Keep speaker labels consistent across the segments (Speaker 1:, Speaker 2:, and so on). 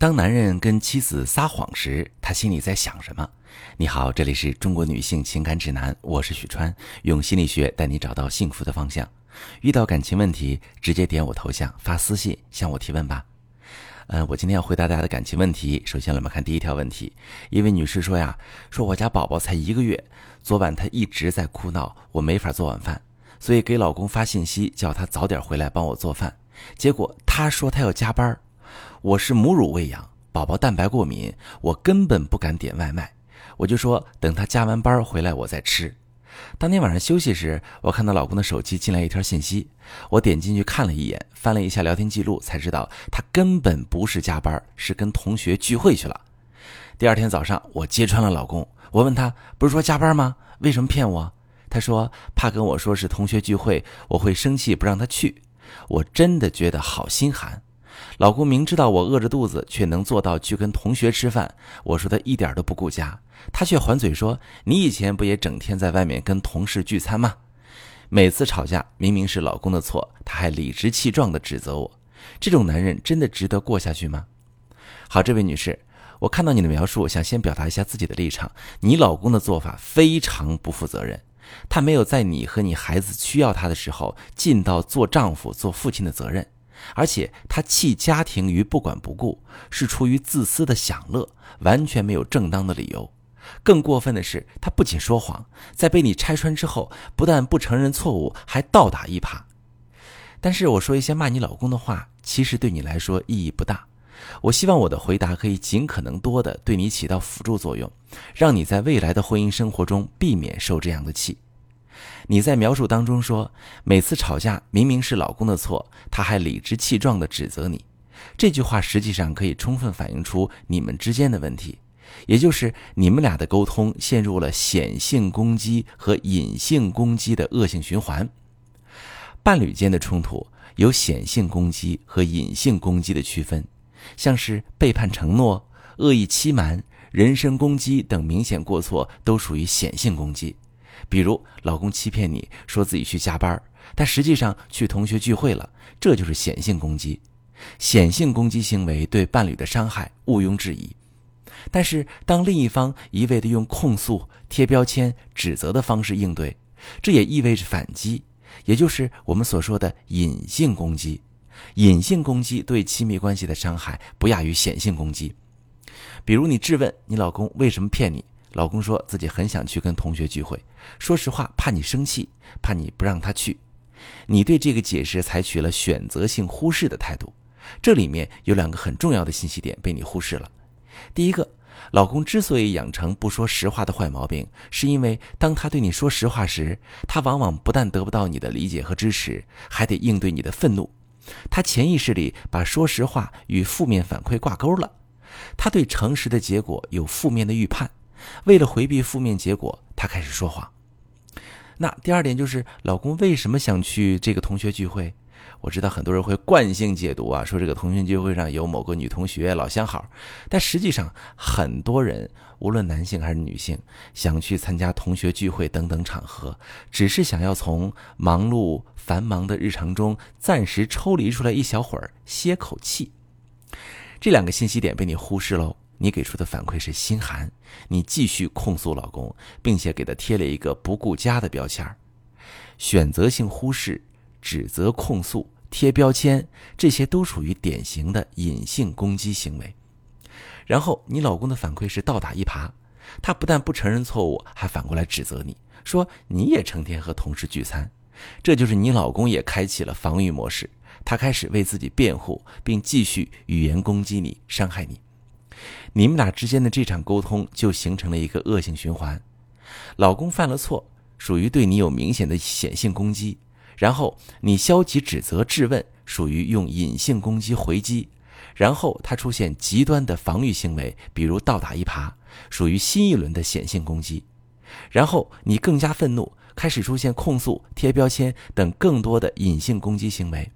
Speaker 1: 当男人跟妻子撒谎时，他心里在想什么？你好，这里是中国女性情感指南，我是许川，用心理学带你找到幸福的方向。遇到感情问题，直接点我头像发私信向我提问吧。呃，我今天要回答大家的感情问题。首先，我们看第一条问题。一位女士说呀，说我家宝宝才一个月，昨晚他一直在哭闹，我没法做晚饭，所以给老公发信息叫他早点回来帮我做饭。结果他说他要加班。我是母乳喂养，宝宝蛋白过敏，我根本不敢点外卖。我就说等他加完班回来我再吃。当天晚上休息时，我看到老公的手机进来一条信息，我点进去看了一眼，翻了一下聊天记录，才知道他根本不是加班，是跟同学聚会去了。第二天早上，我揭穿了老公，我问他不是说加班吗？为什么骗我？他说怕跟我说是同学聚会，我会生气不让他去。我真的觉得好心寒。老公明知道我饿着肚子，却能做到去跟同学吃饭。我说他一点都不顾家，他却还嘴说：“你以前不也整天在外面跟同事聚餐吗？”每次吵架，明明是老公的错，他还理直气壮地指责我。这种男人真的值得过下去吗？好，这位女士，我看到你的描述，想先表达一下自己的立场。你老公的做法非常不负责任，他没有在你和你孩子需要他的时候尽到做丈夫、做父亲的责任。而且他弃家庭于不管不顾，是出于自私的享乐，完全没有正当的理由。更过分的是，他不仅说谎，在被你拆穿之后，不但不承认错误，还倒打一耙。但是我说一些骂你老公的话，其实对你来说意义不大。我希望我的回答可以尽可能多的对你起到辅助作用，让你在未来的婚姻生活中避免受这样的气。你在描述当中说，每次吵架明明是老公的错，他还理直气壮地指责你。这句话实际上可以充分反映出你们之间的问题，也就是你们俩的沟通陷入了显性攻击和隐性攻击的恶性循环。伴侣间的冲突有显性攻击和隐性攻击的区分，像是背叛承诺、恶意欺瞒、人身攻击等明显过错都属于显性攻击。比如，老公欺骗你说自己去加班，但实际上去同学聚会了，这就是显性攻击。显性攻击行为对伴侣的伤害毋庸置疑。但是，当另一方一味的用控诉、贴标签、指责的方式应对，这也意味着反击，也就是我们所说的隐性攻击。隐性攻击对亲密关系的伤害不亚于显性攻击。比如，你质问你老公为什么骗你。老公说自己很想去跟同学聚会，说实话，怕你生气，怕你不让他去。你对这个解释采取了选择性忽视的态度，这里面有两个很重要的信息点被你忽视了。第一个，老公之所以养成不说实话的坏毛病，是因为当他对你说实话时，他往往不但得不到你的理解和支持，还得应对你的愤怒。他潜意识里把说实话与负面反馈挂钩了，他对诚实的结果有负面的预判。为了回避负面结果，他开始说谎。那第二点就是，老公为什么想去这个同学聚会？我知道很多人会惯性解读啊，说这个同学聚会上有某个女同学老相好，但实际上很多人，无论男性还是女性，想去参加同学聚会等等场合，只是想要从忙碌繁忙的日常中暂时抽离出来一小会儿，歇口气。这两个信息点被你忽视喽。你给出的反馈是心寒，你继续控诉老公，并且给他贴了一个不顾家的标签选择性忽视、指责、控诉、贴标签，这些都属于典型的隐性攻击行为。然后你老公的反馈是倒打一耙，他不但不承认错误，还反过来指责你说你也成天和同事聚餐，这就是你老公也开启了防御模式，他开始为自己辩护，并继续语言攻击你，伤害你。你们俩之间的这场沟通就形成了一个恶性循环，老公犯了错，属于对你有明显的显性攻击，然后你消极指责质问，属于用隐性攻击回击，然后他出现极端的防御行为，比如倒打一耙，属于新一轮的显性攻击，然后你更加愤怒，开始出现控诉、贴标签等更多的隐性攻击行为。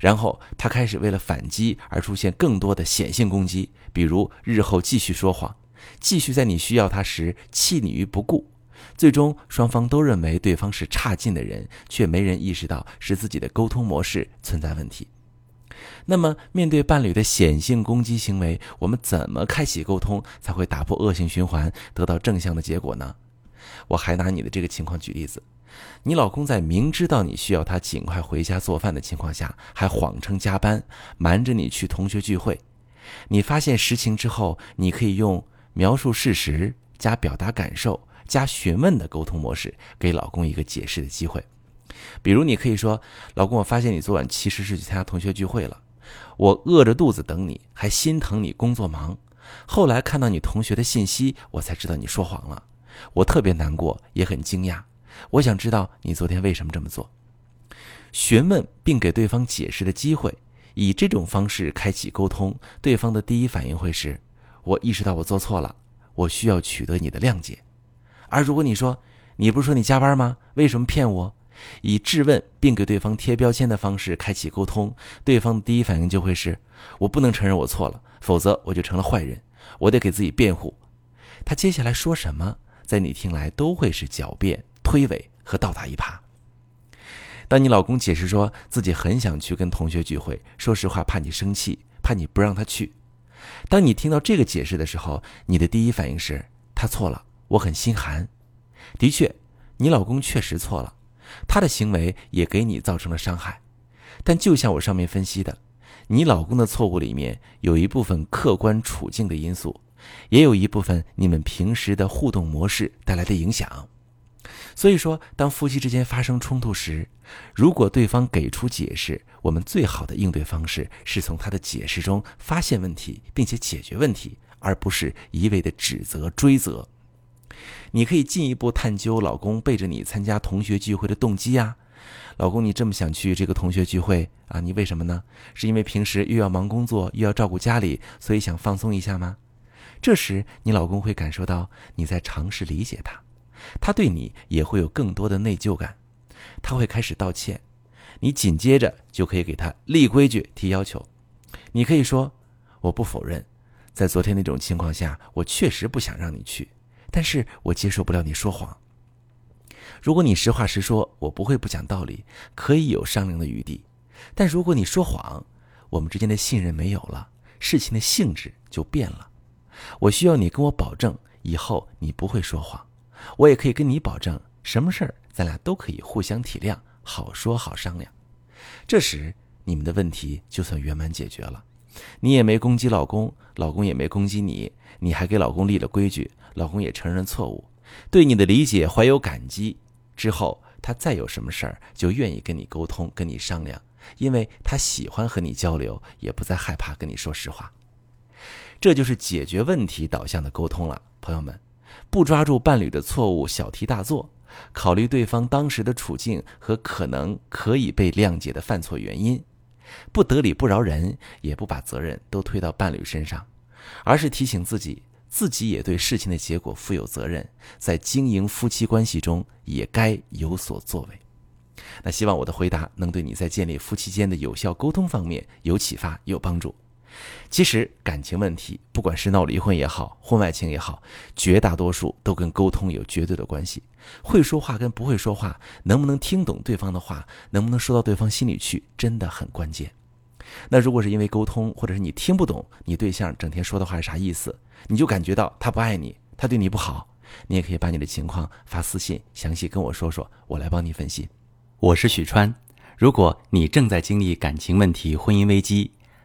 Speaker 1: 然后他开始为了反击而出现更多的显性攻击，比如日后继续说谎，继续在你需要他时弃你于不顾，最终双方都认为对方是差劲的人，却没人意识到是自己的沟通模式存在问题。那么，面对伴侣的显性攻击行为，我们怎么开启沟通才会打破恶性循环，得到正向的结果呢？我还拿你的这个情况举例子：你老公在明知道你需要他尽快回家做饭的情况下，还谎称加班，瞒着你去同学聚会。你发现实情之后，你可以用描述事实加表达感受加询问的沟通模式，给老公一个解释的机会。比如，你可以说：“老公，我发现你昨晚其实是去参加同学聚会了。我饿着肚子等你，还心疼你工作忙。后来看到你同学的信息，我才知道你说谎了。我特别难过，也很惊讶。我想知道你昨天为什么这么做。”询问并给对方解释的机会，以这种方式开启沟通，对方的第一反应会是：“我意识到我做错了，我需要取得你的谅解。”而如果你说：“你不是说你加班吗？为什么骗我？”以质问并给对方贴标签的方式开启沟通，对方的第一反应就会是：我不能承认我错了，否则我就成了坏人，我得给自己辩护。他接下来说什么，在你听来都会是狡辩、推诿和倒打一耙。当你老公解释说自己很想去跟同学聚会，说实话怕你生气，怕你不让他去。当你听到这个解释的时候，你的第一反应是他错了，我很心寒。的确，你老公确实错了。他的行为也给你造成了伤害，但就像我上面分析的，你老公的错误里面有一部分客观处境的因素，也有一部分你们平时的互动模式带来的影响。所以说，当夫妻之间发生冲突时，如果对方给出解释，我们最好的应对方式是从他的解释中发现问题，并且解决问题，而不是一味的指责追责。你可以进一步探究老公背着你参加同学聚会的动机呀，老公，你这么想去这个同学聚会啊？你为什么呢？是因为平时又要忙工作，又要照顾家里，所以想放松一下吗？这时，你老公会感受到你在尝试理解他，他对你也会有更多的内疚感，他会开始道歉，你紧接着就可以给他立规矩、提要求。你可以说：“我不否认，在昨天那种情况下，我确实不想让你去。”但是我接受不了你说谎。如果你实话实说，我不会不讲道理，可以有商量的余地。但如果你说谎，我们之间的信任没有了，事情的性质就变了。我需要你跟我保证，以后你不会说谎。我也可以跟你保证，什么事儿咱俩都可以互相体谅，好说好商量。这时你们的问题就算圆满解决了，你也没攻击老公，老公也没攻击你，你还给老公立了规矩。老公也承认错误，对你的理解怀有感激，之后他再有什么事儿就愿意跟你沟通、跟你商量，因为他喜欢和你交流，也不再害怕跟你说实话。这就是解决问题导向的沟通了，朋友们，不抓住伴侣的错误小题大做，考虑对方当时的处境和可能可以被谅解的犯错原因，不得理不饶人，也不把责任都推到伴侣身上，而是提醒自己。自己也对事情的结果负有责任，在经营夫妻关系中也该有所作为。那希望我的回答能对你在建立夫妻间的有效沟通方面有启发、有帮助。其实感情问题，不管是闹离婚也好，婚外情也好，绝大多数都跟沟通有绝对的关系。会说话跟不会说话，能不能听懂对方的话，能不能说到对方心里去，真的很关键。那如果是因为沟通，或者是你听不懂你对象整天说的话是啥意思，你就感觉到他不爱你，他对你不好，你也可以把你的情况发私信，详细跟我说说，我来帮你分析。
Speaker 2: 我是许川，如果你正在经历感情问题、婚姻危机，